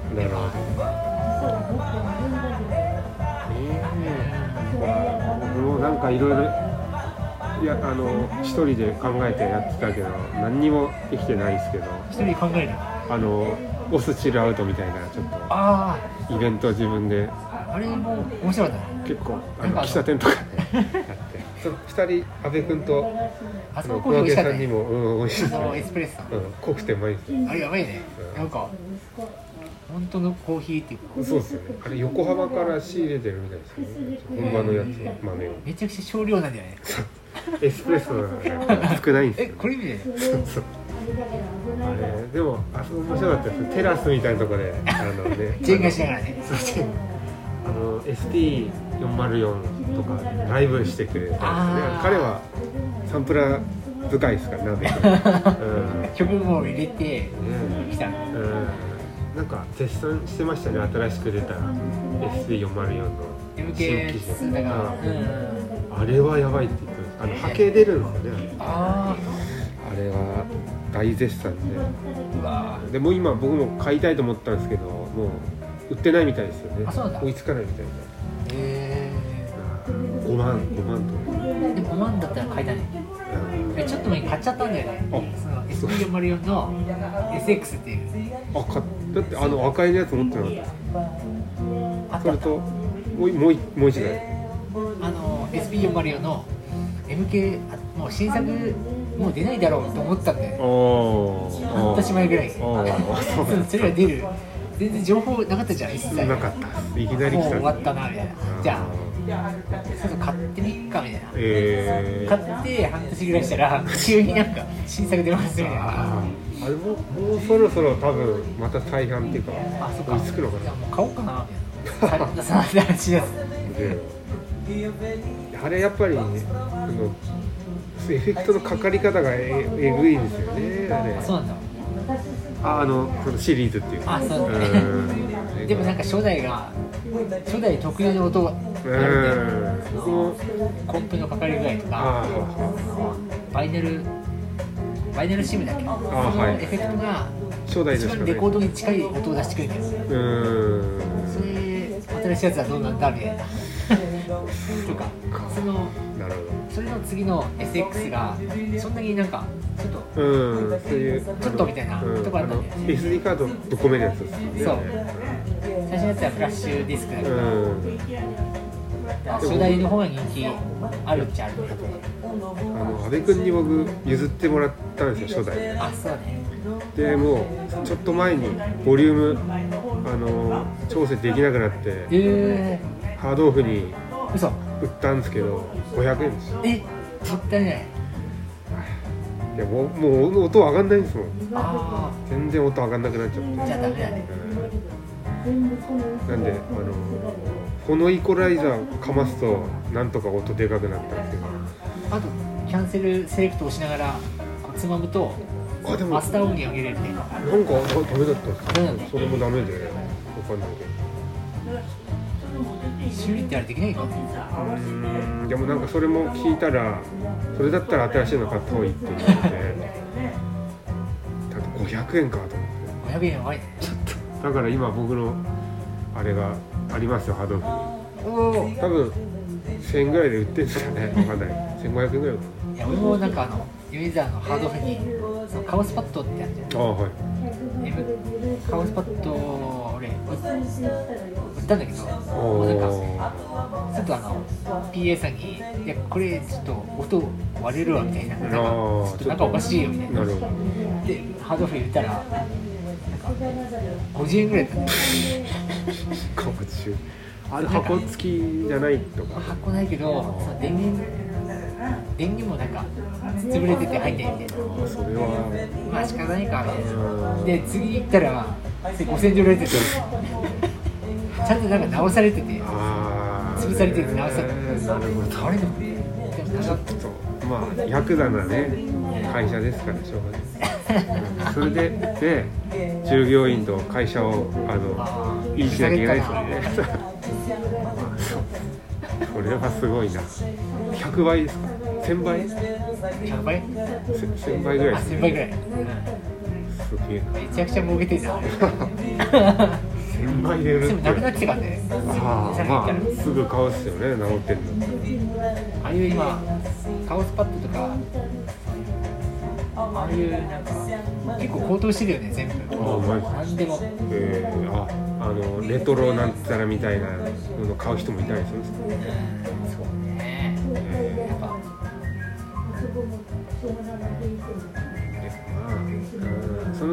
なるほど。僕もなんかいろいろいやあの一人で考えてやってたけど何にもできてないですけど。一人考える。あのオスチルアウトみたいなちょっあとイベントを自分でああれも面白かったね。結構あのの喫茶店とか。でやってその二人阿部君とあそこコーヒーさんにねもうん美味しい。ですエねスプレッソ。うん濃くてうまいです。よあれやばいね。うん。なんか本当のコーヒーっていうか。そうですよね。あれ横浜から仕入れてるみたいですよね。本場のやつ豆を。めちゃくちゃ少量なんだよね。エスプレッソが少ないんですえよこれみたいな。そうそう。あれでもあそこ面白かったです。テラスみたいなところであのね ジェンガしながらね。そうそうあの ST404 とかライブしてくれたんですね。彼はサンプラー深いですから鍋 うん。曲も入れてねきた。のうん。なんか絶賛してましたね新しく出た ST404 の新機 MK2 種だから。うんうん。あれはやばいって言ってあの波形出るんですよね。ああれは大絶賛で。でも今僕も買いたいと思ったんですけどもう売ってないみたいですよね。あそうだ。追いつかないみたいへな5万5万とえでも5万だったら買いたいえちょっと前に買っちゃったんだよね。あ。その SP404 の SX っていう。あかだってあの赤いのやつ持ってなかった。それともうもういもう一台。あの SP404 の MK あもう新作もう出ないだろうと思ったんだあ半年前ぐらい。それが出る全然情報なかったじゃん一切。なかった。いきなり来た。もう終わったなみたいな。じゃああちょっと買ってみっかみたいな。え買って半年ぐらいしたら 急になんか新作出ますみたいな。ああれももうそろそろ多分また再販っていうかあそっか。追いつくのかな。もう買おうかなみたいな。ささ話であれやっぱり、ね、あのエフェクトのかかり方がええぐいんですよねあれ。あそうなんだああのそのシリーズっていう。あそうだうん。ねでもなんか初代が初代特有の音があうるん。僕もんでコンプのかかり具合とかあバイネルバイネルシムだっけ？あはい。そのエフェクトがあ初代一のレコードに近い音を出してくれてる。うん。それ新しいやつはどうなんだみたいなとかそのなるそれの次の SX がそんなになんかちょっとほどうんそういう。ちょっとみたいなうん。とこあったんだよね。SD カードぶっ込めるやつです。よねそう。最初のやつはフラッシュディスクだけど、うん。初代の方が人気あるっちゃあるあの阿部君に僕譲ってもらったんですよ初代。あそうだね。でもうちょっと前にボリュームあの調整できなくなってえハードオフにー、嘘。売ったんですけど500円ですよえもったいないいやもうもう音上がんないんですもん。あ全然音上がんなくなっちゃって。あじゃあダメだね。うん。なんであのフォノイコライザーかますとなんとか音でかくなったんですけどあとキャンセルセレクトをしながらこうつまむとあでもマスター音源を入れるねな。んかあダメだったんですダメなんだそれもダメでわかんないけど修理ってあれできないかうーん。でもなんかそれも聞いたらそれだったら新しいの買った方がいいって言ってただ500円かと思って。500円やばいね。だから今僕のあれがありますよハードオフおお多分1000円ぐらいで売ってるんですかね。わかんない。1500円ぐらいいや俺もなんかあの米沢のハードオフにカオスパッドってあるじゃん。ああはい。カオスパッドを俺売ったんだけどもうなんかちょっとあの PA さんに「いやこれちょっと音割れるわ」みたいななんかちょっと。なんかおかしいよみたいな。でハードオフ入れたらなんか50円ぐらいだった。んだよかもしれないあれ箱付きじゃないとか？箱ないけどその電源電源もなんか潰れてて入んないみたいな。あそれは。まあ仕方ないかみたいな。うんで次行ったらそれ5000円で売られててちゃんとなんか直されてて潰されてて直されててなるほどあれでもでもなんかそうまあヤクザなね会社ですからしょうがない。う んそれでね従業員と会社をあのいいしなきゃいけないですよねそれはすごいな。100倍ですか？1000倍？100倍？せ1000倍ぐらいあです1000倍ぐらい、すげえな。めちゃくちゃ儲けてんじゃん1000倍で売るでもなくなっっててからね。ああまあすぐ買うっすよね治ってるの。ああいう今カオスパッドとかああいうなんか結構高騰してるよね全部。あマジ何でも。えー、ああのレトロなんたらみたいなの買う人もいたりするんですか？うんそうね。やっぱ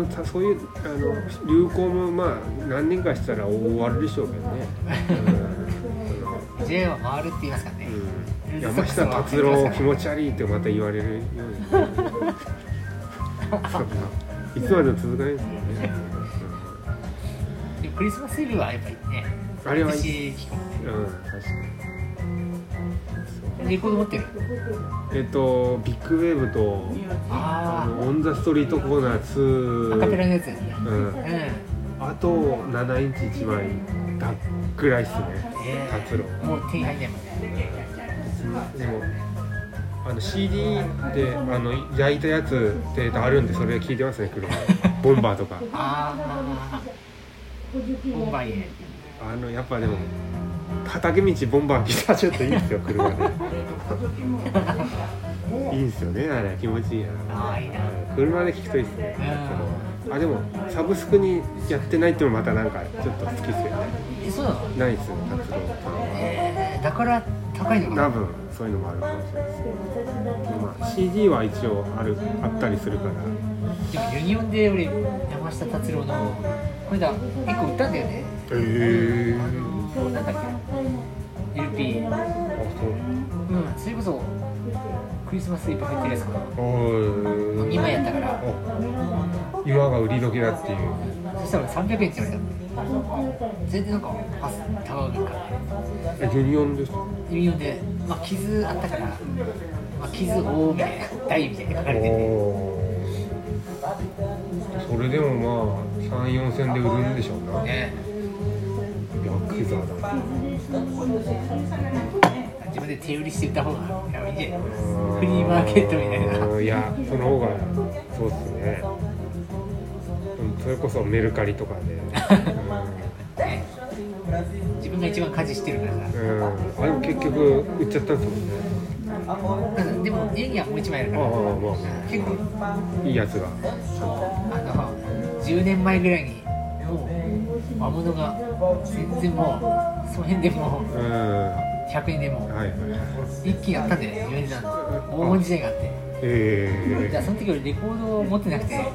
のたそういうあの流行もまあ何年かしたら終わるでしょうけどね、J は回るって言いますからね、うん。うん、山下達郎気持ち悪いってまた言われるように。いつまでも続かないですよね、でもクリスマスイブはやっぱりねあれはうん、確かにそうレコード持ってる？えっとビッグウェーブとああのオン・ザ・ストリートコーナー2あアカペラのやつやね。うん。うん。あと7インチ1枚。だぐらいっすね。え達郎ー、もう手に入んないもんね。でもあの CD であの焼いたやつってあるんでそれ聞いてますね車 ボンバーとか。ああボンバイエあのやっぱでも畑道ボンバー来たらちょっといいですよ車で。いいんですよねあれ気持ちいいな。車で聞くといいですね。あでもサブスクにやってないっていうのもまたなんかちょっと好きですよね。えそうなの？ないですよ達郎さんは。えー、だから高いのかな？多分そういうのもあるかもしれない。ですけど、まあ、CD は一応あるあったりするから。でもユニオンで俺山下達郎のこれだ1個売ったんだよね。へえなん。だっけ LP あそううん。それこそクリスマスイブ入ってるやつかなおー2枚やったから今が売り時だっていうそしたら300円って言われたのそれでなん。かパス高いからえユニオンですかユニオンで、まあ、傷あったから、まあ、傷多みたいな大みたいに書かれててそれでもまあ34千で売るん。でしょうなねヤクザだな自分で手売りして売った方がいいんじゃないフリーマーケットみたいな。うんいやその方がそうっすね。うんそれこそメルカリとかで、ね自分が一番家事してるから。さあでも結局売っちゃったんですもんね。でも家にはもう一枚あるから。ああま結構。あいいやつが。あの10年前ぐらいに魔物が全然もうその辺でもうん。はう100円でもいはい一気にあったんだよね米沢の黄金時代があって。えじゃあその時俺レコードを持ってなくてだか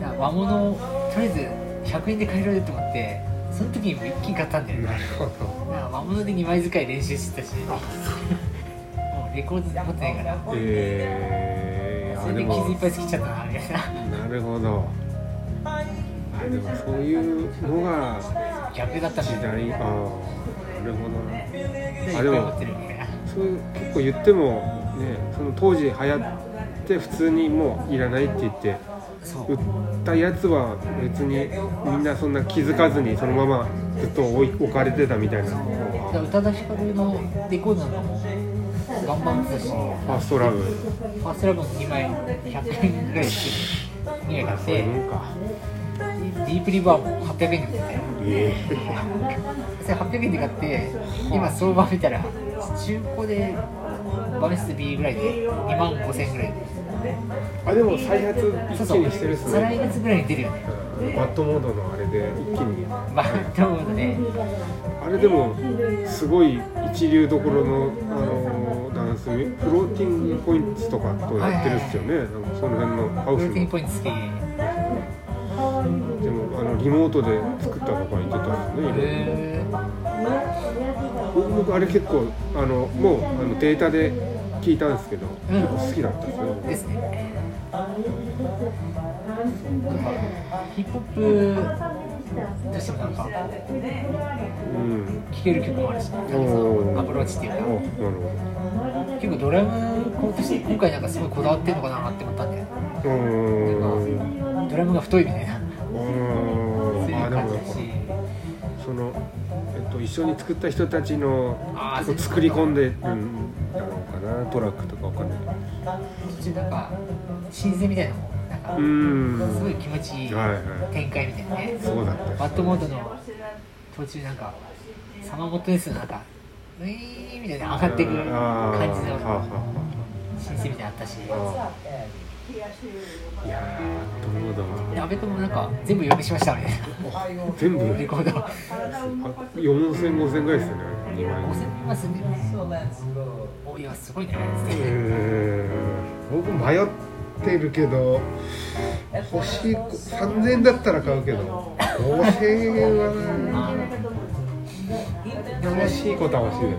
ら和物をとりあえず100円で買えると思ってその時にもう一気に買ったんだよ。なるほど。和物で2枚使い練習してたし。もうレコード持ってないから。えー、それで傷いっぱいつきちゃったなみたいななるほど。あでもそういうのが逆だったし時代ああなるほどなあでもそういう結構言ってもねその当時流行って普通にもういらないって言って売ったやつは別にみんなそんな気づかずにそのままずっと置かれてたみたいな。宇多田ヒカルのレコードなんかも頑張ってたし。フファーストラブァーストラブも2枚100円ぐらいして2枚買ってもんかディープリバーも800円で売って。てえそれ800円で買って今相場見たら中古でバメス B ぐらいで2万5000円ぐらい。であでも再発一気にしてるっす再来ね月ぐらいに出るよね。うんバットモードのあれで一気に。バットモードであれでもすごい一流どころのあのダンスフローティングポイントとかとやってるっすよね、なんかその辺のハウスの。プロテインポイント好きリモートで作ったとか言ってたっすね、へ僕あれ結構あのもうあのデータで聞いたんですけど、うん。結構好きだったですよ。ーですね。ヒップホップとしてもなんかうん聴ける曲もあるしおー。アプローチっていうか。あなるほ結構ドラムコーとして今回なんかすごいこだわってるのかなって思ったんで。ん。ドラムが太いみたいなその、えっと、一緒に作った人たちの作り込んでるんだろうかなトラックとかわかんない。途中なんか新鮮みたいなのもなんかすごい気持ちいいはいはい展開みたいなね。そうだったバッドモードの途中なんかサマーモットですなんかウィーンみたいな上がっていく感じの新鮮みたいなのあったしいやーどうだで阿部君もなんか全部読みしましたみたい全部？なレコードあ4000、5000ぐらいですよね、2枚。5000見ますね。おいやすごいねえー僕迷ってるけど、欲しい、3000円だったら買うけど、5000円はあね、欲しいことは欲しいよ。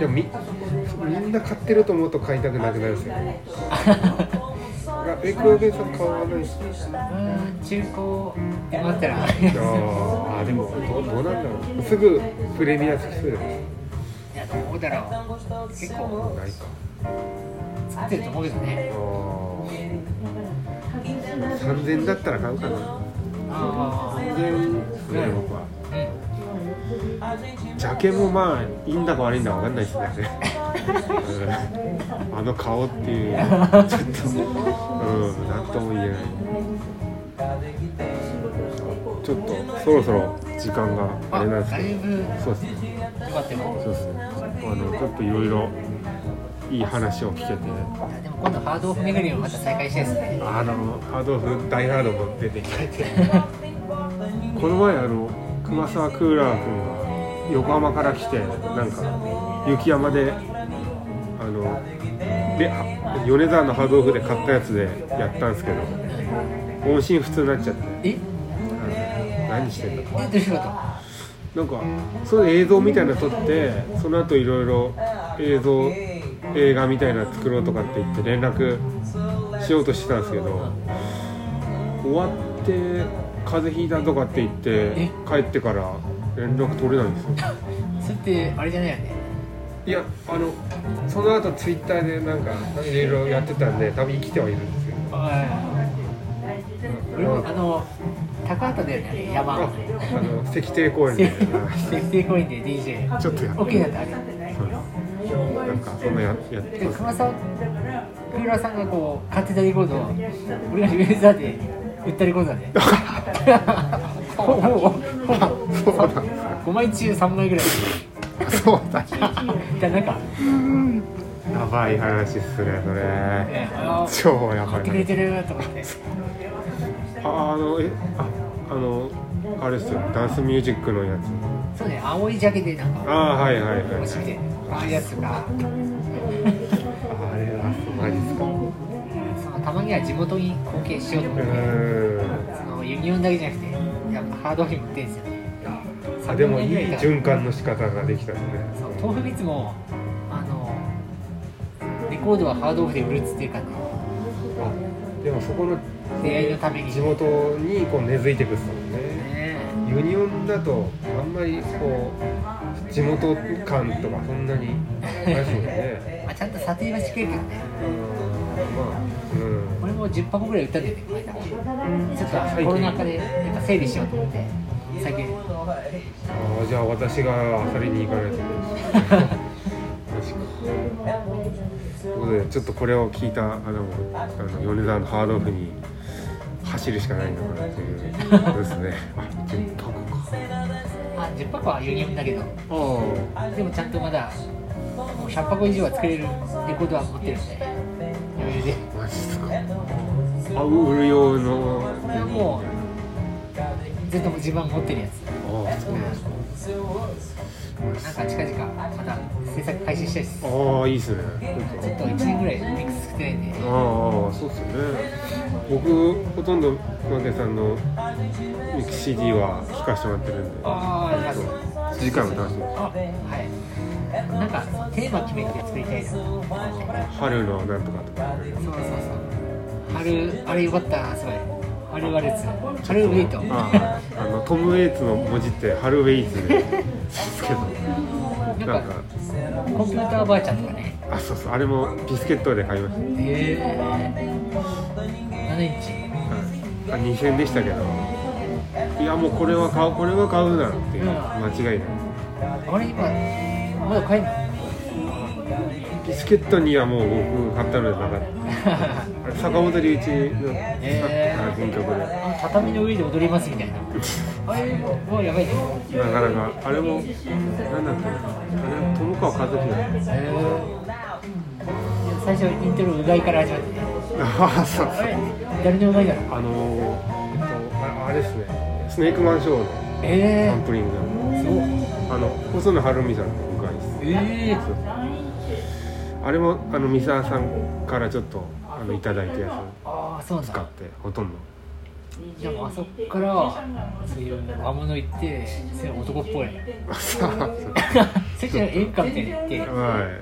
でもみ、みんな買ってると思うと買いたくなくなるんですよ。あ、エクオベさん買わないですかうん中古で待ったらあーあ、でもどう、どうなんだろう。すぐプレミアつきそうじゃないいやどうだろう結構ないか。作ってると思うけどね。3000円だったら買うかな。あ3000円ですね僕はジャケもまあいいんだか悪いんだか分かんないですね。うん。あの顔っていう。ちょっとうん何とも言えないちょっとそろそろ時間がああれなんですけど。そうですねそうですねあのちょっといろいろいい話を聞けてでも今度ハードオフ巡りをまた再開したいですね。あのハードオフ大ハードも出てきて。この前あの熊沢クーラー君が横浜から来てなんか雪山であのであ米沢のハードオフで買ったやつでやったんですけど音信不通になっちゃって。え？何してんだえどういうこと。なんかその映像みたいなの撮ってその後いろいろ映像映画みたいなの作ろうとかって言って連絡しようとしてたんですけど終わって風邪ひいたとかって言って帰ってから連絡取れないんですよ。それってあれじゃないよね？いやあのその後ツイッターでなんかいろいろやってたんで多分生きてはいるんですよ俺もあの高畑だよね山ああの石庭公園で。設定公園で DJ ちょっとやって OK だったあれ。なんかそんなややって熊沢さんがこう買ってたレコードを俺がウェザーで売ったレコードだね。ほぼほぼ。ほぼ。そうなんです5枚中3枚ぐらい。そうだだなんか、やばい話っすねそれ。ね、あ超やばい買ってくれてると思って。ああのえああのあれですよ。ダンスミュージックのやつ。そうね青いジャケでなんか。ああはいはいはいああいうやつとか。あれはマジっすかには地元に貢献しようと思ってそのユニオンだけじゃなくてやっぱハードにも売ってるんですよね。あでもいい循環の仕方ができたんですね。そう豆腐ビツもあのレコードはハードオフで売るっつっていうかねあでもそこの出会いのために。地元にこう根付いてくっすもんね。ねユニオンだとあんまりこう地元感とかそんなにないですもんね。まあ、ちゃんと査定はしてるけどね。うんまあうん。俺も10箱ぐらい売ったんだよねこの間ちょっとコロナ禍でやっぱ整理しようと思って最近。ああじゃあ私が漁りに行かないといけないですマジかということでちょっとこれを聞いたあのあの米沢のハードオフに走るしかないのかなという。ことですね。あ10箱か。あ10箱はユニオンだけど。あでもちゃんとまだもう100箱以上は作れるレコードは持ってるんであ売る用の。これはもうずっと自分が持ってるやつ。ああそうなんですかなんか近々また制作開始したいです。ちああいいっすね。ょっと1年ぐらいミックス作ってないんで。ああそうっすよね。僕ほとんどマゲさんのミキ CD は聴かせてもらってるんで。ああありがとう次回も楽しみですあはい。なんかテーマ決めて作りたいな。そうそう春のなんとかとか。ねそう春あれよかったなすごい春ワルツ春ウェイト。あああのトム・ウェイツの文字ってハルウェイズでですけど。ななんんか。かコンピューターばあちゃんとかね。あそうそうあれもビスケットで買いました、へえ。7インチ。はい、あ2000円でしたけど。いやもうこれは買うこれは買うなっていううん。間違いない。あれ今まだ買えんの？ビスケットにはもう僕買ったのでなかった。坂本龍一の原曲で。畳の上で踊りますみたいな。あれもうやばいね。なかなかあれもなんだっけな。あれ友川一樹だ最初イントロうがいから始まってねああそうあれ誰のうがいなのあのー、えっとああれですね。スネークマンショーのえサンプリング。あの細野晴臣さんの向かいですええあれもあの三沢さんからちょっとあのいただいたやああそうなんだ。つ使ってほとんど。でもあそこからそういう和物行ってそういう男っぽい。そ っちの演歌みたいに行って。は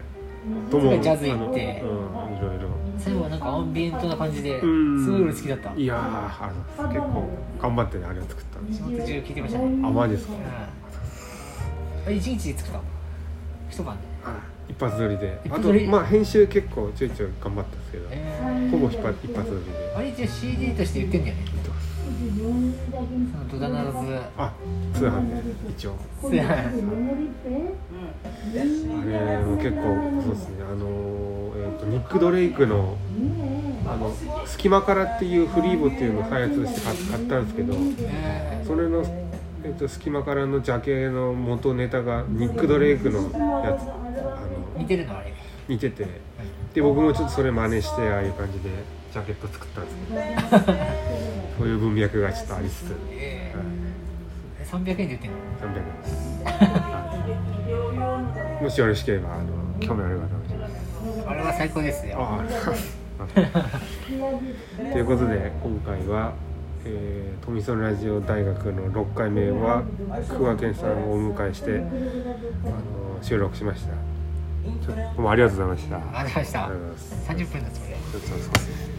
い。ともジャズ行って。うんいろいろ。最後はなんかアンビエントな感じでうん。すごい俺好きだった。いやーあの結構頑張ってねあれを作った仕事中聞いてましたね。あマジですか。うん。あ一日で作ったの？一晩で？一発撮りで。あと一発撮りまあ編集結構ちょいちょい頑張ったんですけど。えほぼ一発一発撮りで。あれ一応 CD として売ってんだよねそのドダナーズあ通販で。一応。そうやあれも結構そうですね。あのえー、とニック・ドレイクの「あの隙間から」っていうフリーボっていうのを開発して買買ったんですけど。え。それの、えー、と隙間からのジャケの元ネタがニック・ドレイクのやつ。あのー似てるのあれ。似てて。で僕もちょっとそれ真似してああいう感じでジャケット作ったんです。け どそういう文脈がちょっとありつつ。え。はい。え300円で売ってんの？300円です。もしよろしければあの興味ある方はあれは最高ですよ。ということで今回は、えー、富園ラジオ大学の6回目は桑健さんをお迎えしてあの収録しました。ちょどうもありがとうございました。ありがとうございました。ありがとうございます。30分だそれちょっとそうですね